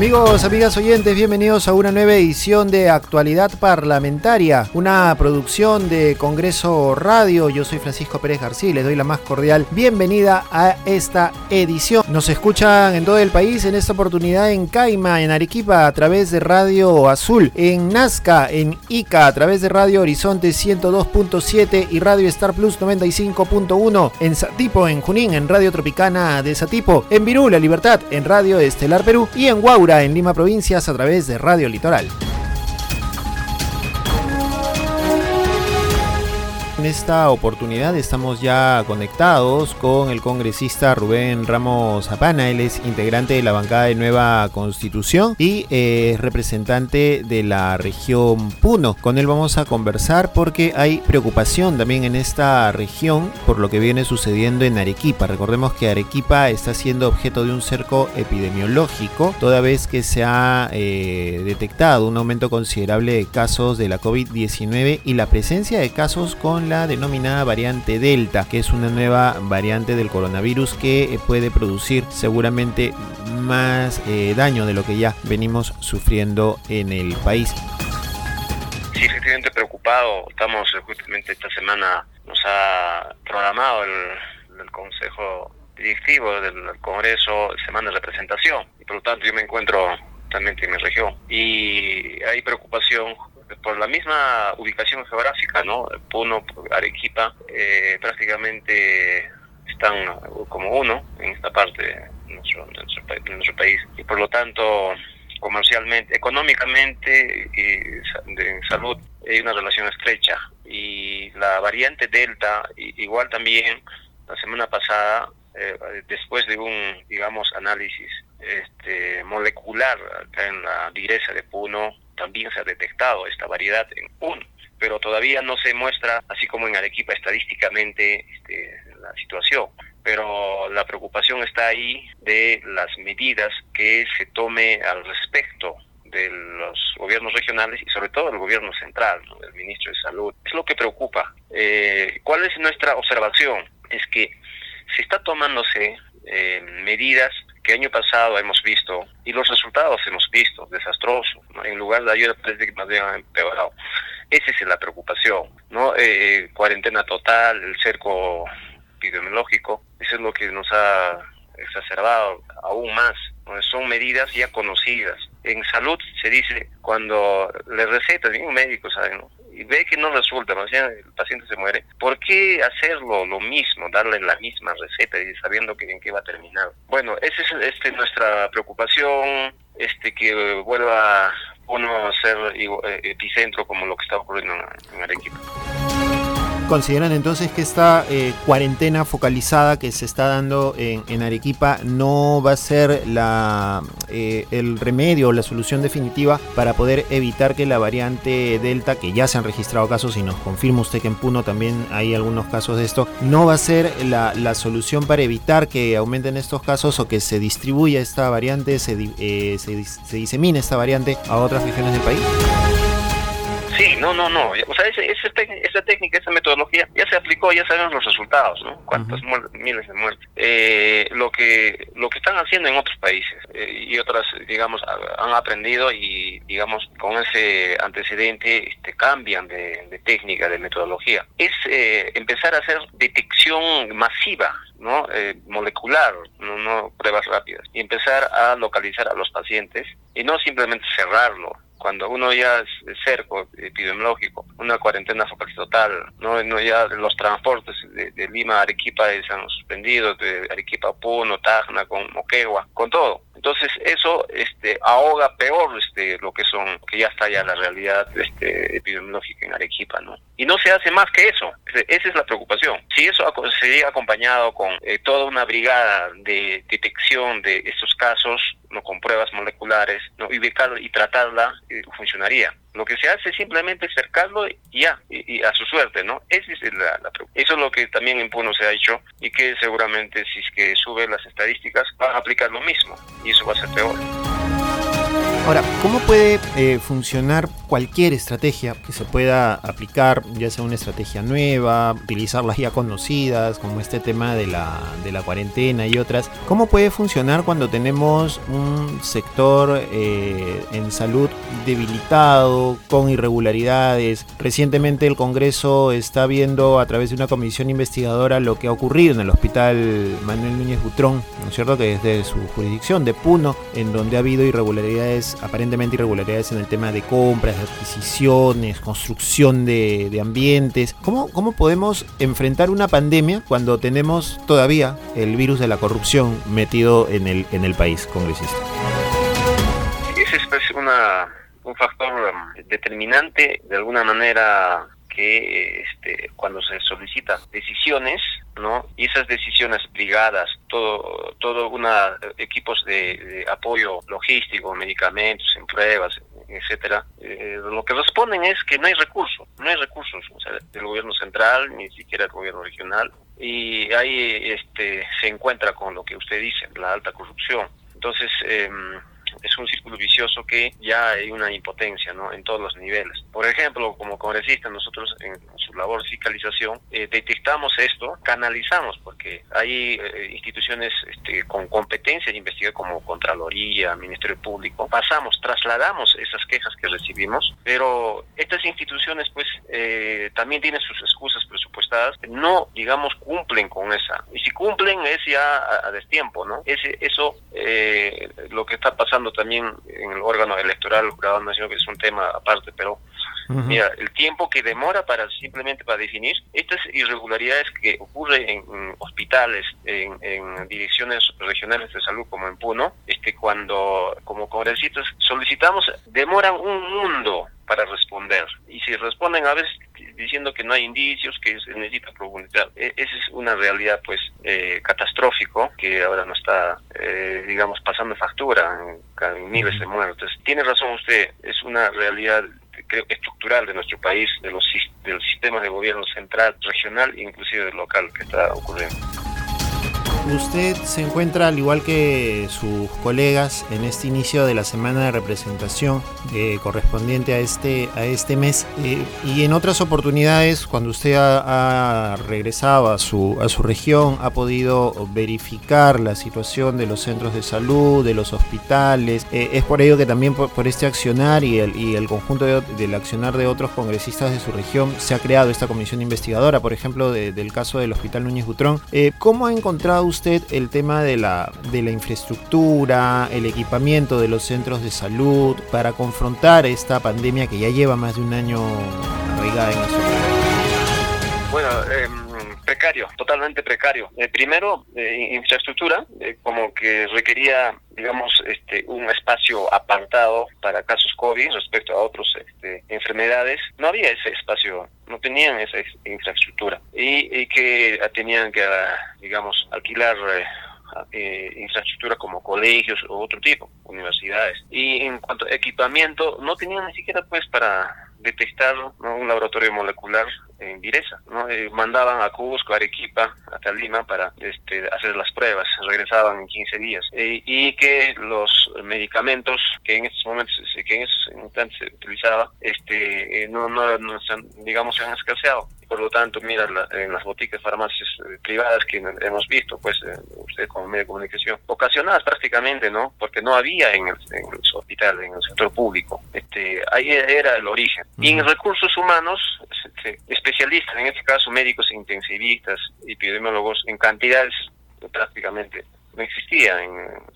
Amigos, amigas oyentes, bienvenidos a una nueva edición de Actualidad Parlamentaria, una producción de Congreso Radio. Yo soy Francisco Pérez García y les doy la más cordial bienvenida a esta edición. Nos escuchan en todo el país, en esta oportunidad en Caima, en Arequipa, a través de Radio Azul, en Nazca, en Ica, a través de Radio Horizonte 102.7 y Radio Star Plus 95.1, en Satipo, en Junín, en Radio Tropicana de Satipo, en Virú, La Libertad, en Radio Estelar Perú y en En Lima Provincias a través de Radio Litoral. En esta oportunidad estamos ya conectados con el congresista Rubén Ramos Zapana. Él es integrante de la bancada de Nueva Constitución y es representante de la región Puno. Con él vamos a conversar porque hay preocupación también en esta región por lo que viene sucediendo en Arequipa. Recordemos que Arequipa está siendo objeto de un cerco epidemiológico toda vez que se ha eh, detectado un aumento considerable de casos de la COVID-19 y la presencia de casos con la denominada variante Delta, que es una nueva variante del coronavirus que eh, puede producir seguramente más eh, daño de lo que ya venimos sufriendo en el país. Sí, efectivamente preocupado. Estamos eh, justamente esta semana, nos ha programado el, el Consejo Directivo del Congreso Semana de Representación. Y por lo tanto yo me encuentro también en mi región. Y hay preocupación por la misma ubicación geográfica, ¿no? Puno, Arequipa, eh, prácticamente están como uno en esta parte de nuestro, nuestro, país y por lo tanto comercialmente, económicamente y de salud hay una relación estrecha y la variante Delta igual también la semana pasada eh, después de un digamos análisis este molecular acá en la direza de Puno también se ha detectado esta variedad en uno, pero todavía no se muestra, así como en Arequipa, estadísticamente este, la situación. Pero la preocupación está ahí de las medidas que se tome al respecto de los gobiernos regionales y sobre todo el gobierno central, el ministro de Salud. Es lo que preocupa. Eh, ¿Cuál es nuestra observación? Es que se está tomándose eh, medidas que año pasado hemos visto y los resultados hemos visto, desastrosos, en lugar de ayuda parece que más bien han empeorado. Esa es la preocupación, ¿no? Eh, cuarentena total, el cerco epidemiológico, eso es lo que nos ha exacerbado aún más. Son medidas ya conocidas. En salud se dice cuando le recetan, un médico sabe, ¿no? Y ve que no resulta, más bien el paciente se muere, ¿por qué hacerlo lo mismo, darle la misma receta y sabiendo que en qué va a terminar? Bueno, esa es este, nuestra preocupación, este que vuelva uno a ser eh, epicentro como lo que está ocurriendo en Arequipa. ¿Consideran entonces que esta eh, cuarentena focalizada que se está dando en, Arequipa no va a ser la, eh, el remedio o la solución definitiva para poder evitar que la variante Delta, que ya se han registrado casos y nos confirma usted que en Puno también hay algunos casos de esto, no va a ser la, solución para evitar que aumenten estos casos o que se distribuya esta variante, se, eh, se, se disemine esta variante a otras regiones del país? Sí, no, no, no. O sea, esa técnica, esa metodología ya se aplicó, ya sabemos los resultados, ¿no? Cuántas miles de muertes. Eh, lo que lo que están haciendo en otros países eh, y otras, digamos, han aprendido y, digamos, con ese antecedente este, cambian de, técnica, de metodología. Es eh, empezar a hacer detección masiva ¿no? molecular, no, no, pruebas rápidas, y empezar a localizar a los pacientes y no simplemente cerrarlo, cuando uno ya es cerco epidemiológico, una cuarentena focal total, no, no ya los transportes de, Lima a Arequipa se han suspendido, de Arequipa a Puno, Tacna, con Moquegua, con todo. Entonces eso este, ahoga peor este, lo que son, que ya está ya la realidad este, epidemiológica en Arequipa, ¿no? Y no se hace más que eso, esa es la preocupación. Si eso se llega acompañado con eh, toda una brigada de detección de estos casos, no con pruebas moleculares, no ubicarla y tratarla, eh, funcionaría. Lo que se hace simplemente cercarlo y ya, y, a su suerte, ¿no? Esa es la, Eso es lo que también en Puno se ha hecho y que seguramente si es que sube las estadísticas van a aplicar lo mismo y eso va a ser peor. Ahora, ¿cómo puede eh, funcionar cualquier estrategia que se pueda aplicar, ya sea una estrategia nueva, utilizar las ya conocidas, como este tema de la, de la cuarentena y otras? ¿Cómo puede funcionar cuando tenemos un sector eh, en salud debilitado, con irregularidades? Recientemente el Congreso está viendo a través de una comisión investigadora lo que ha ocurrido en el hospital Manuel Núñez Butrón, ¿no es cierto? Que es de su jurisdicción, de Puno, en donde ha habido irregularidades aparentemente irregularidades en el tema de compras, de adquisiciones, construcción de, ambientes. ¿Cómo, ¿Cómo podemos enfrentar una pandemia cuando tenemos todavía el virus de la corrupción metido en el, en el país, congresista? Ese es una, un factor um, determinante, de alguna manera que este, cuando se solicitan decisiones, ¿no? Y esas decisiones brigadas, todo, todo una equipos de, apoyo logístico, medicamentos, en pruebas, etcétera, eh, lo que responden es que no hay recursos, no hay recursos del gobierno central ni siquiera del gobierno regional y ahí este se encuentra con lo que usted dice, la alta corrupción. Entonces, eh, es un círculo vicioso que ya hay una impotencia ¿no? en todos los niveles. Por ejemplo, como congresistas, nosotros en labor de fiscalización eh, detectamos esto, canalizamos, porque hay eh, instituciones este, con competencia de investigar como Contraloría, Ministerio Público, pasamos, trasladamos esas quejas que recibimos, pero estas instituciones pues eh, también tienen sus excusas presupuestadas, no digamos cumplen con esa, y si cumplen es ya a, destiempo, ¿no? Ese, eso, lo que está pasando también en el órgano electoral, jurado nacional, que es un tema aparte, pero mira, el tiempo que demora para simplemente para definir estas irregularidades que ocurren en, hospitales, en, direcciones regionales de salud como en Puno, este cuando como congresistas solicitamos, demoran un mundo para responder. Y si responden a veces diciendo que no hay indicios, que se necesita profundizar. E, esa es una realidad pues eh, catastrófico que ahora no está, eh, digamos, pasando factura en, miles de muertes. Tiene razón usted, es una realidad creo estructural de nuestro país, de los, de los sistemas de gobierno central, regional e inclusive local que está ocurriendo. Usted se encuentra, al igual que sus colegas, en este inicio de la semana de representación eh, correspondiente a este, a este mes. Eh, y en otras oportunidades, cuando usted ha, regresado a su, a su región, ha podido verificar la situación de los centros de salud, de los hospitales. Eh, es por ello que también por, este accionar y el, y el conjunto del accionar de otros congresistas de su región se ha creado esta comisión investigadora, por ejemplo, del caso del Hospital Núñez Butrón. ¿Cómo ha encontrado usted el tema de la, de la infraestructura, el equipamiento de los centros de salud para confrontar esta pandemia que ya lleva más de un año arraigada en nuestro país? Bueno, em, precario, totalmente precario. Eh, primero, eh, infraestructura, eh, como que requería, digamos, este, un espacio apartado para casos COVID respecto a otras este, enfermedades. No había ese espacio, no tenían esa infraestructura y, que tenían que, digamos, alquilar eh, infraestructura como colegios o otro tipo, universidades. Y en cuanto a equipamiento, no tenían ni siquiera pues para detectar un laboratorio molecular en Direza. ¿no? Eh, mandaban a Cusco, Arequipa, hasta Lima para este, hacer las pruebas. Regresaban en 15 días. Eh, y que los medicamentos que en estos momentos, que en estos instantes se utilizaba, este, no, no, no digamos, se han escaseado por lo tanto, mira, en las boticas farmacias eh, privadas que hemos visto, pues eh, usted como medio de comunicación, ocasionadas prácticamente, ¿no? Porque no había en el, hospital, en el sector público. Este, ahí era el origen. Y en recursos humanos, este, especialistas, en este caso médicos intensivistas, epidemiólogos, en cantidades prácticamente no existían.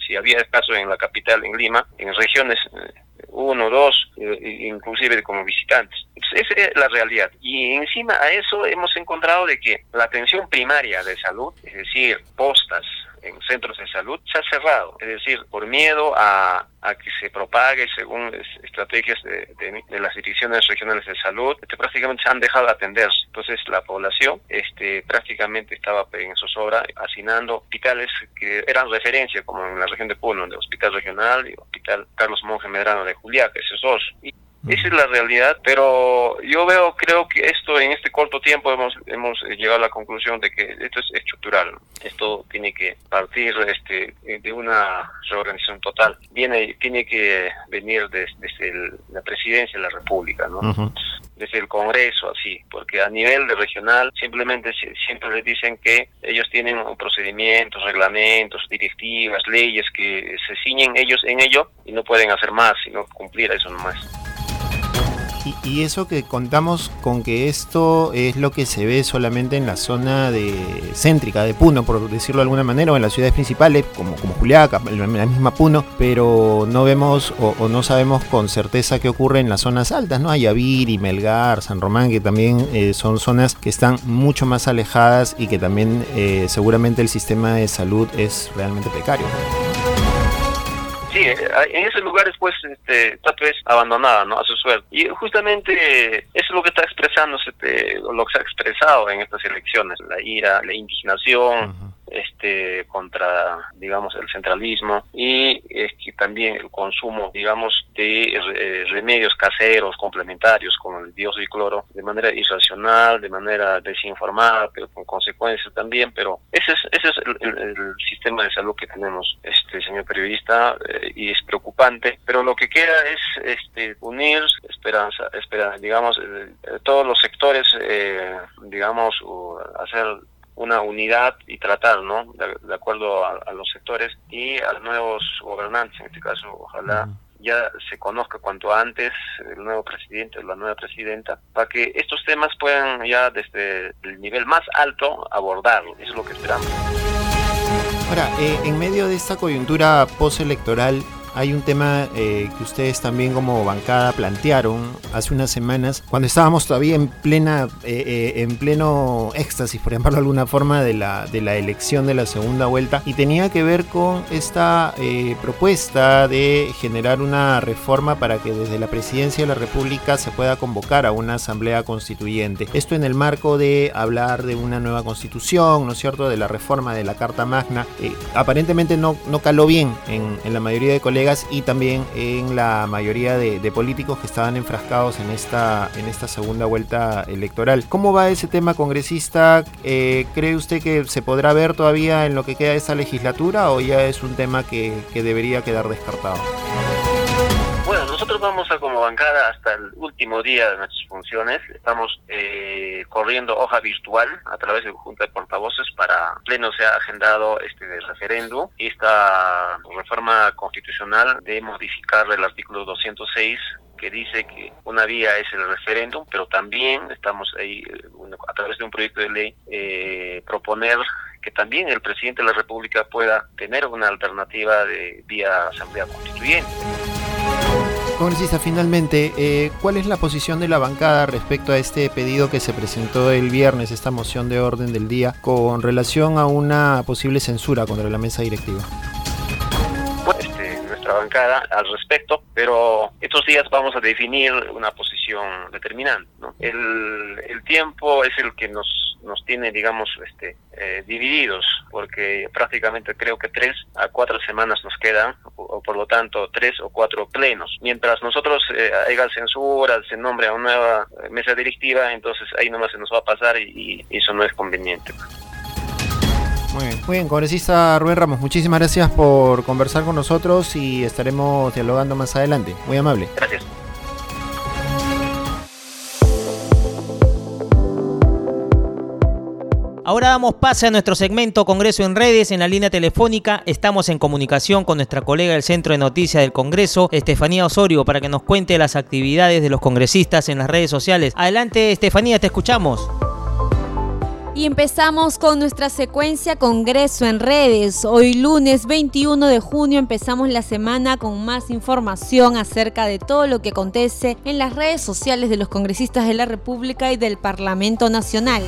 si había casos en la capital, en Lima, en regiones eh, uno, dos, eh, inclusive como visitantes. esa es la realidad. Y encima a eso hemos encontrado de que la atención primaria de salud, es decir, postas, en centros de salud se ha cerrado, es decir, por miedo a, que se propague según estrategias de, las direcciones regionales de salud, este, prácticamente se han dejado de atenderse. Entonces la población este, prácticamente estaba en zozobra hacinando hospitales que eran referencia, como en la región de Puno, el Hospital Regional y Hospital Carlos Monge Medrano de Juliaca, esos dos. Y Esa es la realidad, pero yo veo, creo que esto en este corto tiempo hemos, hemos llegado a la conclusión de que esto es estructural. Esto tiene que partir este, de una reorganización total. Viene, tiene que venir desde, la presidencia de la República, ¿no? desde el Congreso, así, porque a nivel de regional simplemente siempre les dicen que ellos tienen procedimientos, reglamentos, directivas, leyes que se ciñen ellos en ello y no pueden hacer más, sino cumplir eso nomás. Y, eso que contamos con que esto es lo que se ve solamente en la zona de céntrica de Puno, por decirlo de alguna manera, o en las ciudades principales, como, como Juliaca, la misma Puno, pero no vemos o, no sabemos con certeza qué ocurre en las zonas altas, ¿no? Ayaviri, Melgar, San Román, que también eh, son zonas que están mucho más alejadas y que también eh, seguramente el sistema de salud es realmente precario. Sí, eh, en esos lugares pues este, vez abandonada, ¿no? A su suerte. Y justamente eso es lo que está expresándose, lo que se ha expresado en estas elecciones, la ira, la indignación, este contra digamos el centralismo y es que también el consumo digamos de eh, remedios caseros complementarios como el dióxido y cloro de manera irracional de manera desinformada pero con consecuencias también pero ese es ese es el, sistema de salud que tenemos este señor periodista eh, y es preocupante pero lo que queda es este unir esperanza espera digamos eh, todos los sectores digamos hacer una unidad y tratar, ¿no? De, acuerdo a, los sectores y a los nuevos gobernantes, en este caso, ojalá ya se conozca cuanto antes el nuevo presidente o la nueva presidenta, para que estos temas puedan ya desde el nivel más alto abordarlo. Eso es lo que esperamos. Ahora, eh, en medio de esta coyuntura postelectoral, hay un tema eh, que ustedes también como bancada plantearon hace unas semanas, cuando estábamos todavía en plena, eh, eh, en pleno éxtasis, por ejemplo, de alguna forma, de la, de la elección de la segunda vuelta, y tenía que ver con esta propuesta de generar una reforma para que desde la presidencia de la República se pueda convocar a una asamblea constituyente. Esto en el marco de hablar de una nueva constitución, ¿no es cierto?, de la reforma de la Carta Magna. aparentemente no, no caló bien en, en la mayoría de colegas y también en la mayoría de, políticos que estaban enfrascados en esta, en esta segunda vuelta electoral. ¿Cómo va ese tema congresista? Eh, ¿Cree usted que se podrá ver todavía en lo que queda de esta legislatura o ya es un tema que, que debería quedar descartado? Vamos a como bancada hasta el último día de nuestras funciones. Estamos eh, corriendo hoja virtual a través de Junta de Portavoces para pleno se ha agendado este referéndum y esta reforma constitucional de modificar el artículo 206 que dice que una vía es el referéndum, pero también estamos ahí eh, a través de un proyecto de ley eh, proponer que también el presidente de la República pueda tener una alternativa de vía asamblea constituyente. Congresista, finalmente, eh, ¿cuál es la posición de la bancada respecto a este pedido que se presentó el viernes, esta moción de orden del día, con relación a una posible censura contra la mesa directiva? bancada al respecto, pero estos días vamos a definir una posición determinante. El tiempo es el que nos, nos tiene, digamos, este, eh, divididos, porque prácticamente creo que tres a cuatro semanas nos quedan, o, por lo tanto tres o cuatro plenos. Mientras nosotros eh, haya censura, se nombre a una nueva mesa directiva, entonces ahí nomás se nos va a pasar y, y eso no es conveniente. Muy bien, muy bien, congresista Rubén Ramos, muchísimas gracias por conversar con nosotros y estaremos dialogando más adelante. Muy amable. Gracias. Ahora damos pase a nuestro segmento Congreso en redes en la línea telefónica. Estamos en comunicación con nuestra colega del Centro de Noticias del Congreso, Estefanía Osorio, para que nos cuente las actividades de los congresistas en las redes sociales. Adelante, Estefanía, te escuchamos. Y empezamos con nuestra secuencia Congreso en redes. Hoy lunes 21 de junio empezamos la semana con más información acerca de todo lo que acontece en las redes sociales de los congresistas de la República y del Parlamento Nacional.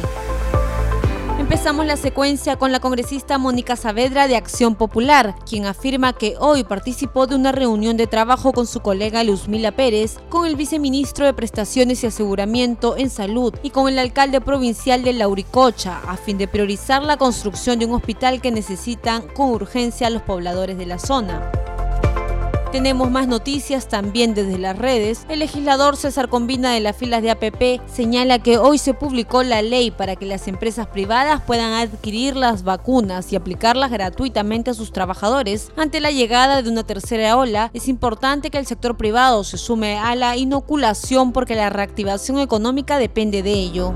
Empezamos la secuencia con la congresista Mónica Saavedra de Acción Popular, quien afirma que hoy participó de una reunión de trabajo con su colega Luzmila Pérez, con el viceministro de Prestaciones y Aseguramiento en Salud y con el alcalde provincial de Lauricocha, a fin de priorizar la construcción de un hospital que necesitan con urgencia los pobladores de la zona. Tenemos más noticias también desde las redes. El legislador César Combina de las filas de APP señala que hoy se publicó la ley para que las empresas privadas puedan adquirir las vacunas y aplicarlas gratuitamente a sus trabajadores. Ante la llegada de una tercera ola, es importante que el sector privado se sume a la inoculación porque la reactivación económica depende de ello.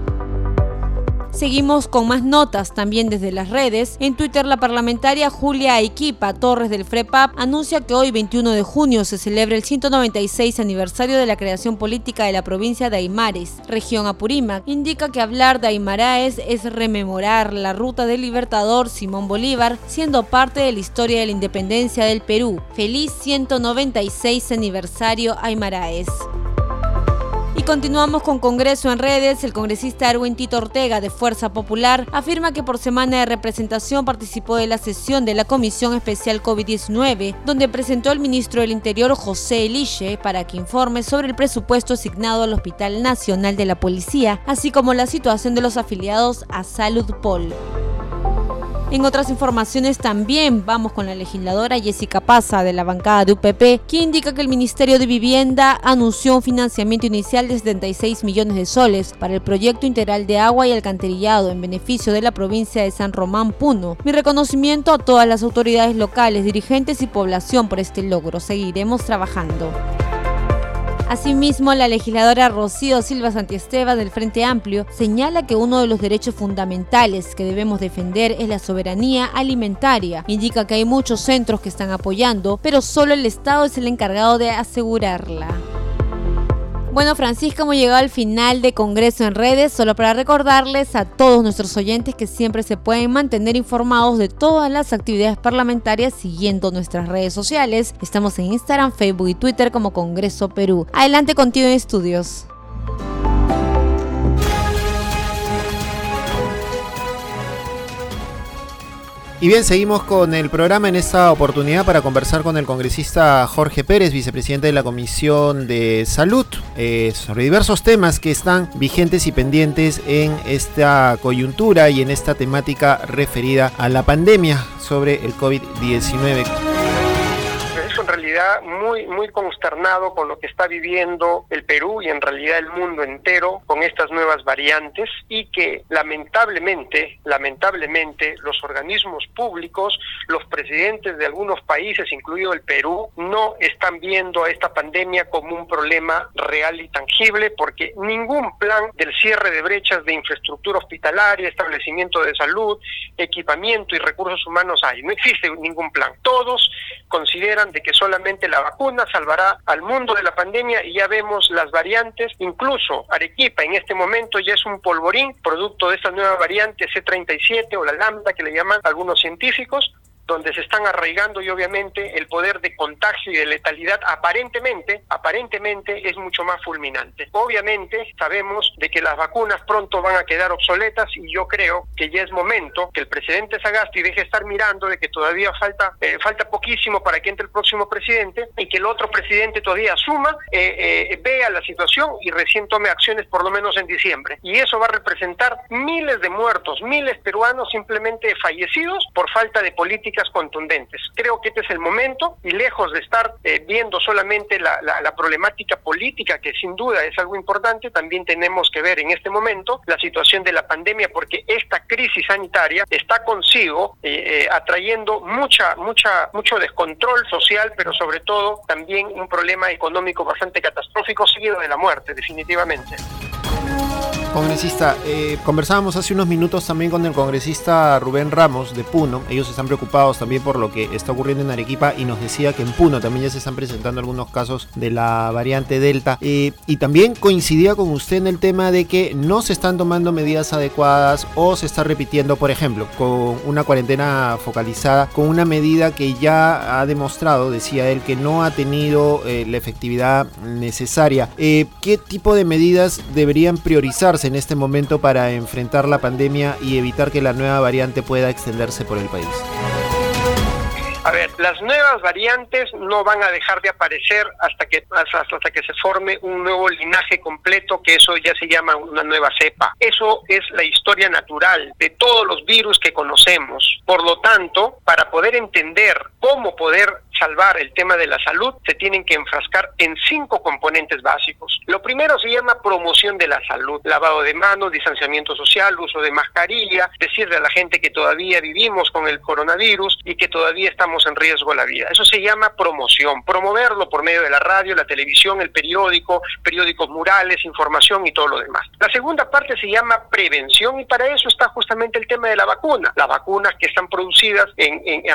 Seguimos con más notas también desde las redes. En Twitter, la parlamentaria Julia Aiquipa Torres del FREPAP anuncia que hoy, 21 de junio, se celebra el 196 aniversario de la creación política de la provincia de Aymares, región Apurímac. Indica que hablar de Aymaraes es rememorar la ruta del libertador Simón Bolívar, siendo parte de la historia de la independencia del Perú. Feliz 196 aniversario Aymaraes. Y continuamos con Congreso en redes. El congresista Erwin Tito Ortega de Fuerza Popular afirma que por semana de representación participó de la sesión de la Comisión Especial COVID-19, donde presentó el ministro del Interior José Eliche para que informe sobre el presupuesto asignado al Hospital Nacional de la Policía, así como la situación de los afiliados a Salud Pol. En otras informaciones también vamos con la legisladora Jessica Paza de la bancada de UPP, quien indica que el Ministerio de Vivienda anunció un financiamiento inicial de 76 millones de soles para el proyecto integral de agua y alcantarillado en beneficio de la provincia de San Román Puno. Mi reconocimiento a todas las autoridades locales, dirigentes y población por este logro. Seguiremos trabajando. Asimismo, la legisladora Rocío Silva Santiesteban del Frente Amplio señala que uno de los derechos fundamentales que debemos defender es la soberanía alimentaria. Indica que hay muchos centros que están apoyando, pero solo el Estado es el encargado de asegurarla. Bueno, Francisco, hemos llegado al final de Congreso en redes, solo para recordarles a todos nuestros oyentes que siempre se pueden mantener informados de todas las actividades parlamentarias siguiendo nuestras redes sociales. Estamos en Instagram, Facebook y Twitter como Congreso Perú. Adelante contigo en estudios. Y bien, seguimos con el programa. En esta oportunidad para conversar con el congresista Jorge Pérez, vicepresidente de la Comisión de Salud, eh, sobre diversos temas que están vigentes y pendientes en esta coyuntura y en esta temática referida a la pandemia sobre el COVID-19 muy, muy consternado con lo que está viviendo el Perú y en realidad el mundo entero con estas nuevas variantes y que lamentablemente, lamentablemente los organismos públicos, los presidentes de algunos países, incluido el Perú, no están viendo a esta pandemia como un problema real y tangible porque ningún plan del cierre de brechas de infraestructura hospitalaria, establecimiento de salud, equipamiento y recursos humanos hay. No existe ningún plan. Todos consideran de que solamente la vacuna salvará al mundo de la pandemia y ya vemos las variantes, incluso Arequipa en este momento ya es un polvorín producto de esta nueva variante C37 o la lambda que le llaman algunos científicos, donde se están arraigando y obviamente el poder de contagio y de letalidad aparentemente, aparentemente es mucho más fulminante. Obviamente sabemos de que las vacunas pronto van a quedar obsoletas y yo creo que ya es momento que el presidente Sagasti deje de estar mirando de que todavía falta eh, falta poquísimo para que entre el próximo presidente y que el otro presidente todavía asuma, eh, eh, vea la situación y recién tome acciones por lo menos en diciembre. Y eso va a representar miles de muertos, miles peruanos simplemente fallecidos por falta de política contundentes. Creo que este es el momento y lejos de estar eh, viendo solamente la, problemática política, que sin duda es algo importante, también tenemos que ver en este momento la situación de la pandemia, porque esta crisis sanitaria está consigo eh, eh, atrayendo mucha, mucha, mucho descontrol social, pero sobre todo también un problema económico bastante catastrófico seguido de la muerte, definitivamente. Congresista, eh, conversábamos hace unos minutos también con el congresista Rubén Ramos de Puno. Ellos están preocupados también por lo que está ocurriendo en Arequipa y nos decía que en Puno también ya se están presentando algunos casos de la variante Delta. Eh, y también coincidía con usted en el tema de que no se están tomando medidas adecuadas o se está repitiendo, por ejemplo, con una cuarentena focalizada, con una medida que ya ha demostrado, decía él, que no ha tenido eh, la efectividad necesaria. ¿Qué tipo de medidas deberían priorizarse? En este momento para enfrentar la pandemia y evitar que la nueva variante pueda extenderse por el país? A ver, las nuevas variantes no van a dejar de aparecer hasta que hasta que se forme un nuevo linaje completo, que eso ya se llama una nueva cepa. Eso es la historia natural de todos los virus que conocemos. Por lo tanto, para poder entender cómo poder salvar el tema de la salud, se tienen que enfrascar en cinco componentes básicos. Lo primero se llama promoción de la salud, lavado de manos, distanciamiento social, uso de mascarilla, decirle a la gente que todavía vivimos con el coronavirus y que todavía estamos en riesgo de la vida. Eso se llama promoción, promoverlo por medio de la radio, la televisión, el periódico, periódicos murales, información y todo lo demás. La segunda parte se llama prevención y para eso está justamente el tema de la vacuna. Las vacunas que están producidas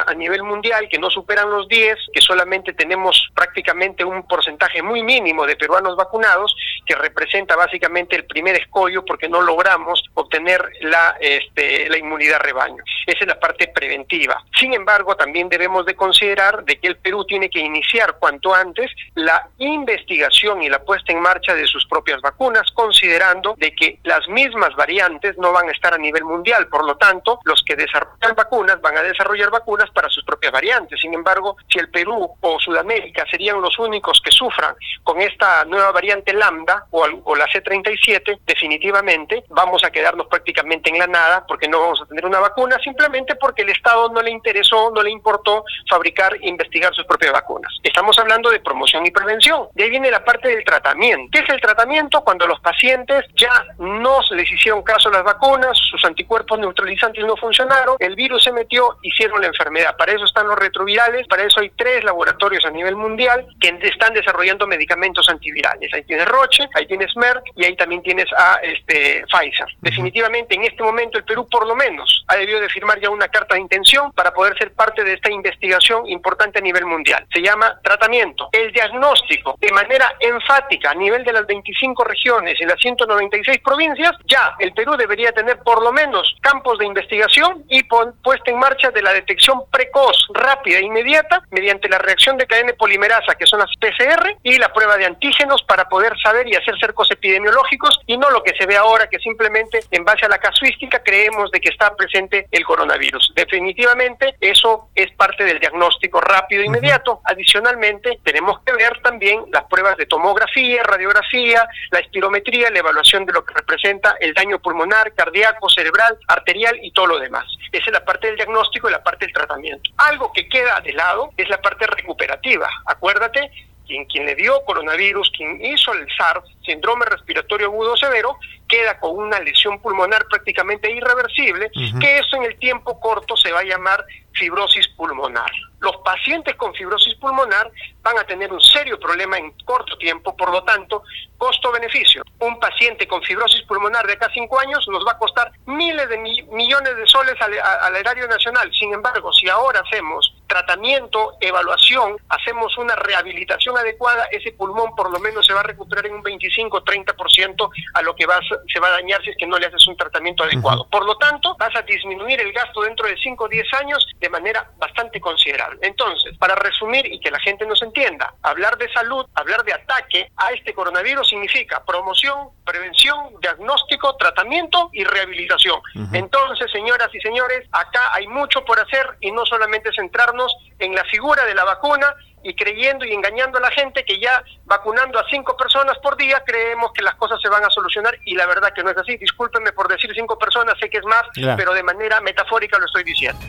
a nivel mundial, que no superan los 10, que solamente tenemos prácticamente un porcentaje muy mínimo de peruanos vacunados, que representa básicamente el primer escollo porque no logramos obtener la, este, la inmunidad rebaño. Esa es la parte preventiva. Sin embargo, también debemos de considerar de que el Perú tiene que iniciar cuanto antes la investigación y la puesta en marcha de sus propias vacunas, considerando de que las mismas variantes no van a estar a nivel mundial. Por lo tanto, los que desarrollan vacunas van a desarrollar vacunas para sus propias variantes. Sin embargo, si el Perú o Sudamérica serían los únicos que sufran con esta nueva variante lambda o, la C37, definitivamente vamos a quedarnos prácticamente en la nada porque no vamos a tener una vacuna, simplemente porque el Estado no le interesó, no le importó fabricar e investigar sus propias vacunas. Estamos hablando de promoción y prevención. De ahí viene la parte del tratamiento. ¿Qué es el tratamiento? Cuando los pacientes ya no les hicieron caso a las vacunas, sus anticuerpos neutralizantes no funcionaron, el virus se metió, hicieron la enfermedad. Para eso están los retrovirales, para eso hay tres laboratorios a nivel mundial que están desarrollando medicamentos antivirales. Ahí tienes Roche, ahí tienes Merck y ahí también tienes a este, Pfizer. Definitivamente en este momento el Perú por lo menos ha debido de firmar ya una carta de intención para poder ser parte de esta investigación importante a nivel mundial. Se llama tratamiento. El diagnóstico de manera enfática a nivel de las 25 regiones y las 196 provincias, ya el Perú debería tener por lo menos campos de investigación y puesta en marcha de la detección precoz, rápida e inmediata mediante la reacción de cadena polimerasa, que son las PCR, y la prueba de antígenos para poder saber y hacer cercos epidemiológicos y no lo que se ve ahora que simplemente en base a la casuística creemos de que está presente el coronavirus. Definitivamente eso es parte del diagnóstico rápido e inmediato. Adicionalmente tenemos que ver también las pruebas de tomografía, radiografía, la espirometría, la evaluación de lo que representa el daño pulmonar, cardíaco, cerebral, arterial y todo lo demás. Esa es la parte del diagnóstico y la parte del tratamiento. Algo que queda de lado es la parte recuperativa. Acuérdate quien, quien le dio coronavirus, quien hizo el SARS, síndrome respiratorio agudo severo, queda con una lesión pulmonar prácticamente irreversible, que eso en el tiempo corto se va a llamar fibrosis pulmonar. Los pacientes con fibrosis pulmonar van a tener un serio problema en corto tiempo, por lo tanto, costo-beneficio. Un paciente con fibrosis pulmonar de acá a cinco años nos va a costar miles de millones de soles al, al erario nacional. Sin embargo, si ahora hacemos tratamiento, evaluación, hacemos una rehabilitación adecuada, ese pulmón por lo menos se va a recuperar en un 25-30% a lo que va se va a dañar si es que no le haces un tratamiento adecuado. Por lo tanto, vas a disminuir el gasto dentro de 5 o 10 años de manera bastante considerable. Entonces, para resumir y que la gente nos entienda, hablar de salud, hablar de ataque a este coronavirus significa promoción, prevención, diagnóstico, tratamiento y rehabilitación. Entonces, señoras y señores, acá hay mucho por hacer y no solamente centrarnos en la figura de la vacuna, y creyendo y engañando a la gente que ya vacunando a cinco personas por día creemos que las cosas se van a solucionar y la verdad que no es así. Discúlpenme por decir cinco personas, sé que es más, pero de manera metafórica lo estoy diciendo.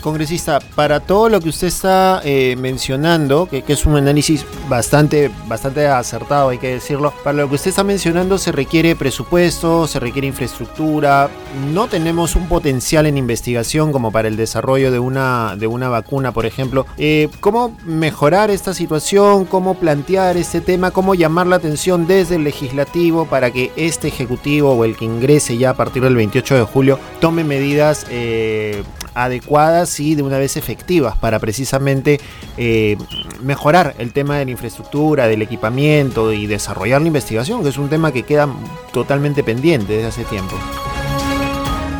Congresista, para todo lo que usted está eh, mencionando, que, es un análisis bastante, bastante acertado, hay que decirlo, para lo que usted está mencionando se requiere presupuesto, se requiere infraestructura, no tenemos un potencial en investigación como para el desarrollo de una, de una vacuna, por ejemplo. Eh, ¿Cómo mejorar esta situación? ¿Cómo plantear este tema? ¿Cómo llamar la atención desde el legislativo para que este ejecutivo o el que ingrese ya a partir del 28 de julio tome medidas eh, adecuadas y de una vez efectivas para precisamente eh, mejorar el tema de la infraestructura, del equipamiento y desarrollar la investigación, que es un tema que queda totalmente pendiente desde hace tiempo.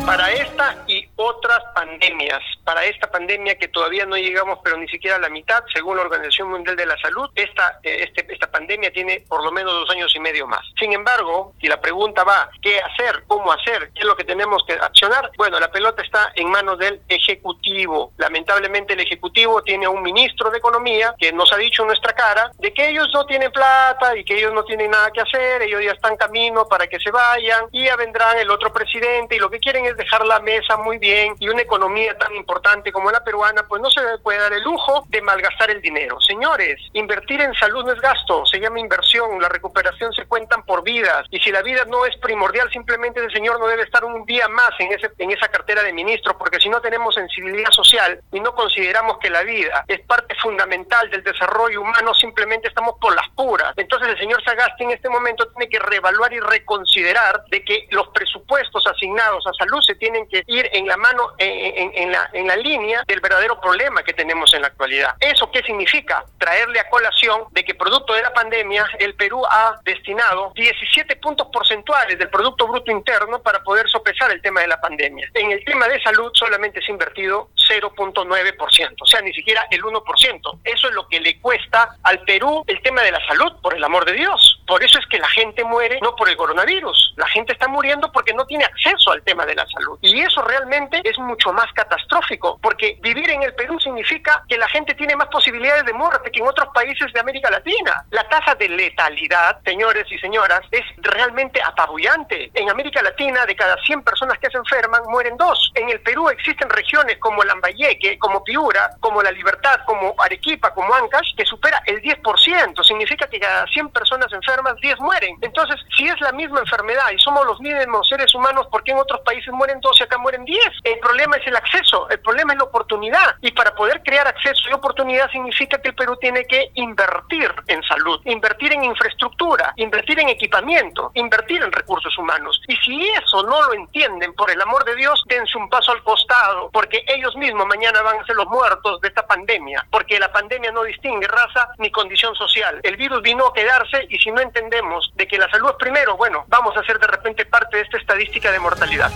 Para esta otras pandemias. Para esta pandemia que todavía no llegamos, pero ni siquiera a la mitad, según la Organización Mundial de la Salud, esta, eh, este, esta pandemia tiene por lo menos dos años y medio más. Sin embargo, si la pregunta va, ¿qué hacer? ¿Cómo hacer? ¿Qué es lo que tenemos que accionar? Bueno, la pelota está en manos del Ejecutivo. Lamentablemente el Ejecutivo tiene un ministro de Economía que nos ha dicho en nuestra cara de que ellos no tienen plata y que ellos no tienen nada que hacer, ellos ya están camino para que se vayan y ya vendrán el otro presidente y lo que quieren es dejar la mesa muy bien y una economía tan importante como la peruana, pues no se puede dar el lujo de malgastar el dinero. Señores, invertir en salud no es gasto, se llama inversión, la recuperación se cuentan por vidas y si la vida no es primordial, simplemente el señor no debe estar un día más en, ese, en esa cartera de ministro, porque si no tenemos sensibilidad social y no consideramos que la vida es parte fundamental del desarrollo humano, simplemente estamos por las puras. Entonces el señor Sagasti en este momento tiene que reevaluar y reconsiderar de que los presupuestos asignados a salud se tienen que ir en la mano, en, la, en la línea del verdadero problema que tenemos en la actualidad. ¿Eso qué significa? Traerle a colación de que producto de la pandemia el Perú ha destinado 17 puntos porcentuales del Producto Bruto Interno para poder sopesar el tema de la pandemia. En el tema de salud solamente se ha invertido 0.9%, o sea, ni siquiera el 1%. Eso es lo que le cuesta al Perú el tema de la salud, por el amor de Dios. Por eso es que la gente muere no por el coronavirus, la gente está muriendo porque no tiene acceso al tema de la salud. Y eso realmente es mucho más catastrófico, porque vivir en el Perú significa que la gente tiene más posibilidades de muerte que en otros países de América Latina. La tasa de letalidad, señores y señoras, es realmente apabullante. En América Latina, de cada 100 personas que se enferman, mueren dos. En el Perú existen regiones como Lambayeque, como Piura, como La Libertad, como Arequipa, como Ancash, que supera el 10%. Significa que cada 100 personas enfermas, 10 mueren. Entonces, si es la misma enfermedad y somos los mismos seres humanos, ¿por qué en otros países mueren dos y acá mueren 10? El problema es el acceso, el problema es la oportunidad. Y para poder crear acceso y oportunidad significa que el Perú tiene que invertir en salud, invertir en infraestructura, invertir en equipamiento, invertir en recursos humanos. Y si eso no lo entienden, por el amor de Dios, dense un paso al costado, porque ellos mismos mañana van a ser los muertos de esta pandemia, porque la pandemia no distingue raza ni condición social. El virus vino a quedarse y si no entendemos de que la salud es primero, bueno, vamos a ser de repente parte de esta estadística de mortalidad.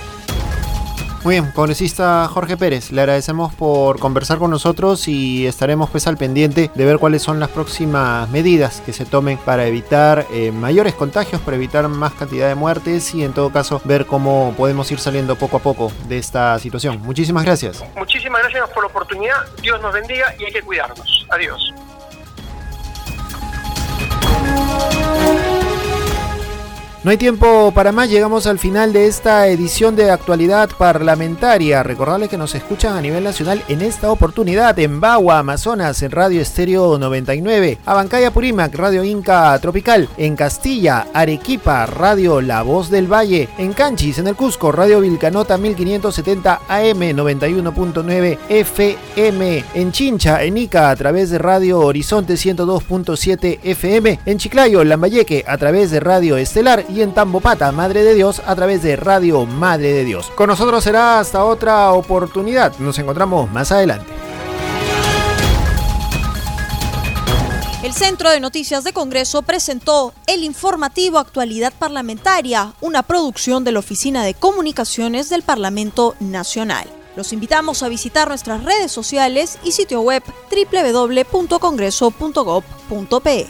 Muy bien, congresista Jorge Pérez, le agradecemos por conversar con nosotros y estaremos pues al pendiente de ver cuáles son las próximas medidas que se tomen para evitar eh, mayores contagios, para evitar más cantidad de muertes y en todo caso ver cómo podemos ir saliendo poco a poco de esta situación. Muchísimas gracias. Muchísimas gracias por la oportunidad, Dios nos bendiga y hay que cuidarnos. Adiós. Thank you. No hay tiempo para más, llegamos al final de esta edición de actualidad parlamentaria. Recordarles que nos escuchan a nivel nacional en esta oportunidad en Bagua, Amazonas, en Radio Estéreo 99, Abancaya Purímac, Radio Inca Tropical, en Castilla, Arequipa, Radio La Voz del Valle, en Canchis, en el Cusco, Radio Vilcanota 1570 AM 91.9 FM, en Chincha, en Ica, a través de Radio Horizonte 102.7 FM, en Chiclayo, Lambayeque, a través de Radio Estelar y en Tambopata, Madre de Dios, a través de Radio Madre de Dios. Con nosotros será hasta otra oportunidad. Nos encontramos más adelante. El Centro de Noticias de Congreso presentó el informativo Actualidad Parlamentaria, una producción de la Oficina de Comunicaciones del Parlamento Nacional. Los invitamos a visitar nuestras redes sociales y sitio web www.congreso.gov.pe.